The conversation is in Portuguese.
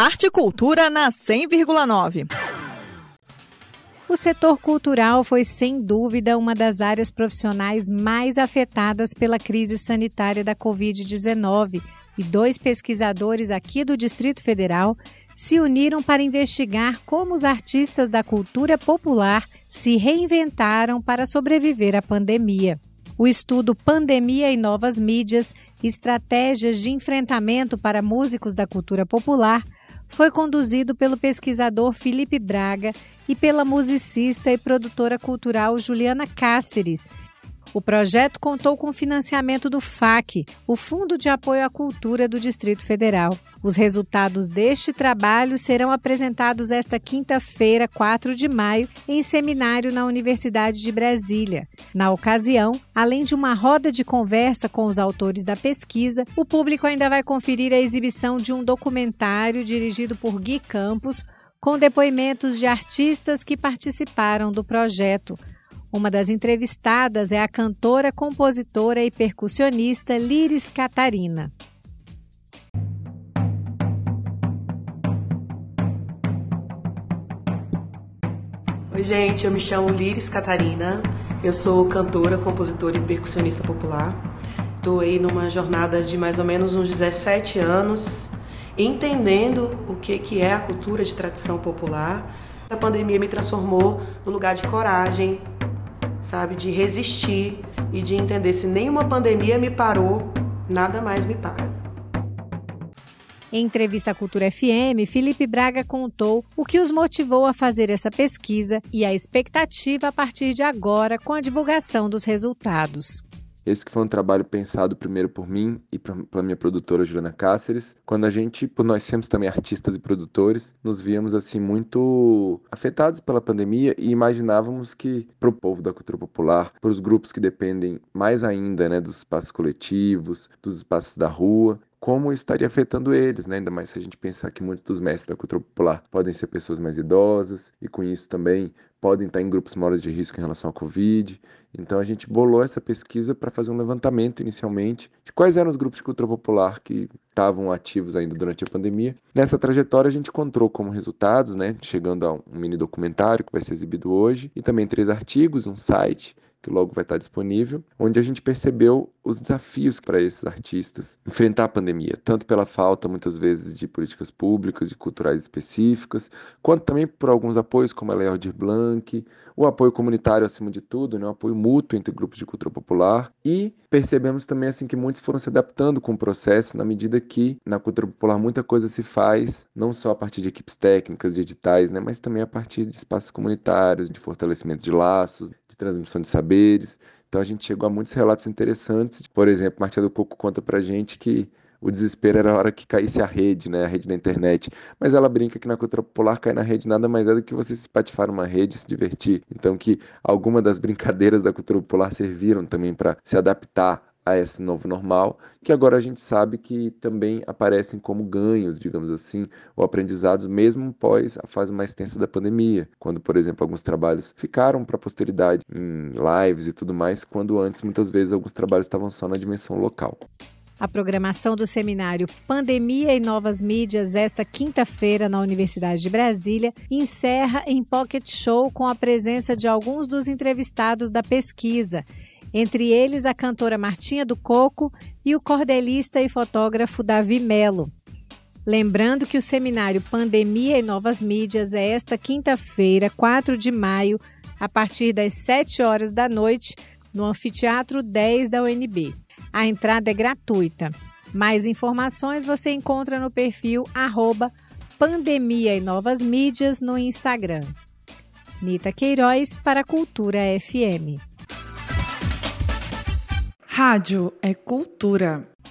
Arte e Cultura na 100,9. O setor cultural foi, sem dúvida, uma das áreas profissionais mais afetadas pela crise sanitária da Covid-19 e dois pesquisadores aqui do Distrito Federal se uniram para investigar como os artistas da cultura popular se reinventaram para sobreviver à pandemia. O estudo Pandemia e Novas Mídias Estratégias de Enfrentamento para Músicos da Cultura Popular foi conduzido pelo pesquisador Felipe Braga e pela musicista e produtora cultural Juliana Cáceres, o projeto contou com financiamento do FAC, o Fundo de Apoio à Cultura do Distrito Federal. Os resultados deste trabalho serão apresentados esta quinta-feira, 4 de maio, em seminário na Universidade de Brasília. Na ocasião, além de uma roda de conversa com os autores da pesquisa, o público ainda vai conferir a exibição de um documentário dirigido por Gui Campos, com depoimentos de artistas que participaram do projeto. Uma das entrevistadas é a cantora, compositora e percussionista Liris Catarina. Oi, gente, eu me chamo Liris Catarina. Eu sou cantora, compositora e percussionista popular. Estou aí numa jornada de mais ou menos uns 17 anos, entendendo o que, que é a cultura de tradição popular. A pandemia me transformou no lugar de coragem, sabe? De resistir e de entender se nenhuma pandemia me parou, nada mais me para. Em entrevista à Cultura FM, Felipe Braga contou o que os motivou a fazer essa pesquisa e a expectativa a partir de agora com a divulgação dos resultados. Esse que foi um trabalho pensado primeiro por mim e pela minha produtora Juliana Cáceres. Quando a gente, por nós sermos também artistas e produtores, nos víamos assim muito afetados pela pandemia e imaginávamos que para o povo da cultura popular, para os grupos que dependem mais ainda, né, dos espaços coletivos, dos espaços da rua, como estaria afetando eles, né? ainda mais se a gente pensar que muitos dos mestres da cultura popular podem ser pessoas mais idosas e com isso também podem estar em grupos maiores de risco em relação à Covid. Então a gente bolou essa pesquisa para fazer um levantamento inicialmente de quais eram os grupos de cultura popular que estavam ativos ainda durante a pandemia. Nessa trajetória a gente encontrou como resultados, né, chegando a um mini documentário que vai ser exibido hoje e também três artigos, um site que logo vai estar disponível, onde a gente percebeu os desafios para esses artistas enfrentar a pandemia, tanto pela falta muitas vezes de políticas públicas, de culturais específicas, quanto também por alguns apoios como a Lei Aldir Blanc, o apoio comunitário acima de tudo, né, o apoio mútuo entre grupos de cultura popular e percebemos também assim que muitos foram se adaptando com o processo na medida que na cultura popular muita coisa se faz não só a partir de equipes técnicas, de editais, né, mas também a partir de espaços comunitários, de fortalecimento de laços, de transmissão de saberes. Então a gente chegou a muitos relatos interessantes. Por exemplo, Martina do Coco conta pra gente que o desespero era a hora que caísse a rede, né, a rede da internet. Mas ela brinca que na cultura popular cair na rede nada mais é do que você se espatifar numa rede e se divertir. Então que alguma das brincadeiras da cultura popular serviram também para se adaptar a esse novo normal, que agora a gente sabe que também aparecem como ganhos, digamos assim, ou aprendizados mesmo após a fase mais tensa da pandemia, quando, por exemplo, alguns trabalhos ficaram para a posteridade em lives e tudo mais, quando antes muitas vezes alguns trabalhos estavam só na dimensão local. A programação do seminário Pandemia e Novas Mídias, esta quinta-feira na Universidade de Brasília, encerra em Pocket Show com a presença de alguns dos entrevistados da pesquisa entre eles a cantora Martinha do Coco e o cordelista e fotógrafo Davi Melo. Lembrando que o seminário Pandemia e Novas Mídias é esta quinta-feira, 4 de maio, a partir das 7 horas da noite, no Anfiteatro 10 da UNB. A entrada é gratuita. Mais informações você encontra no perfil arroba Pandemia e Novas Mídias no Instagram. Nita Queiroz para Cultura FM. Rádio é cultura.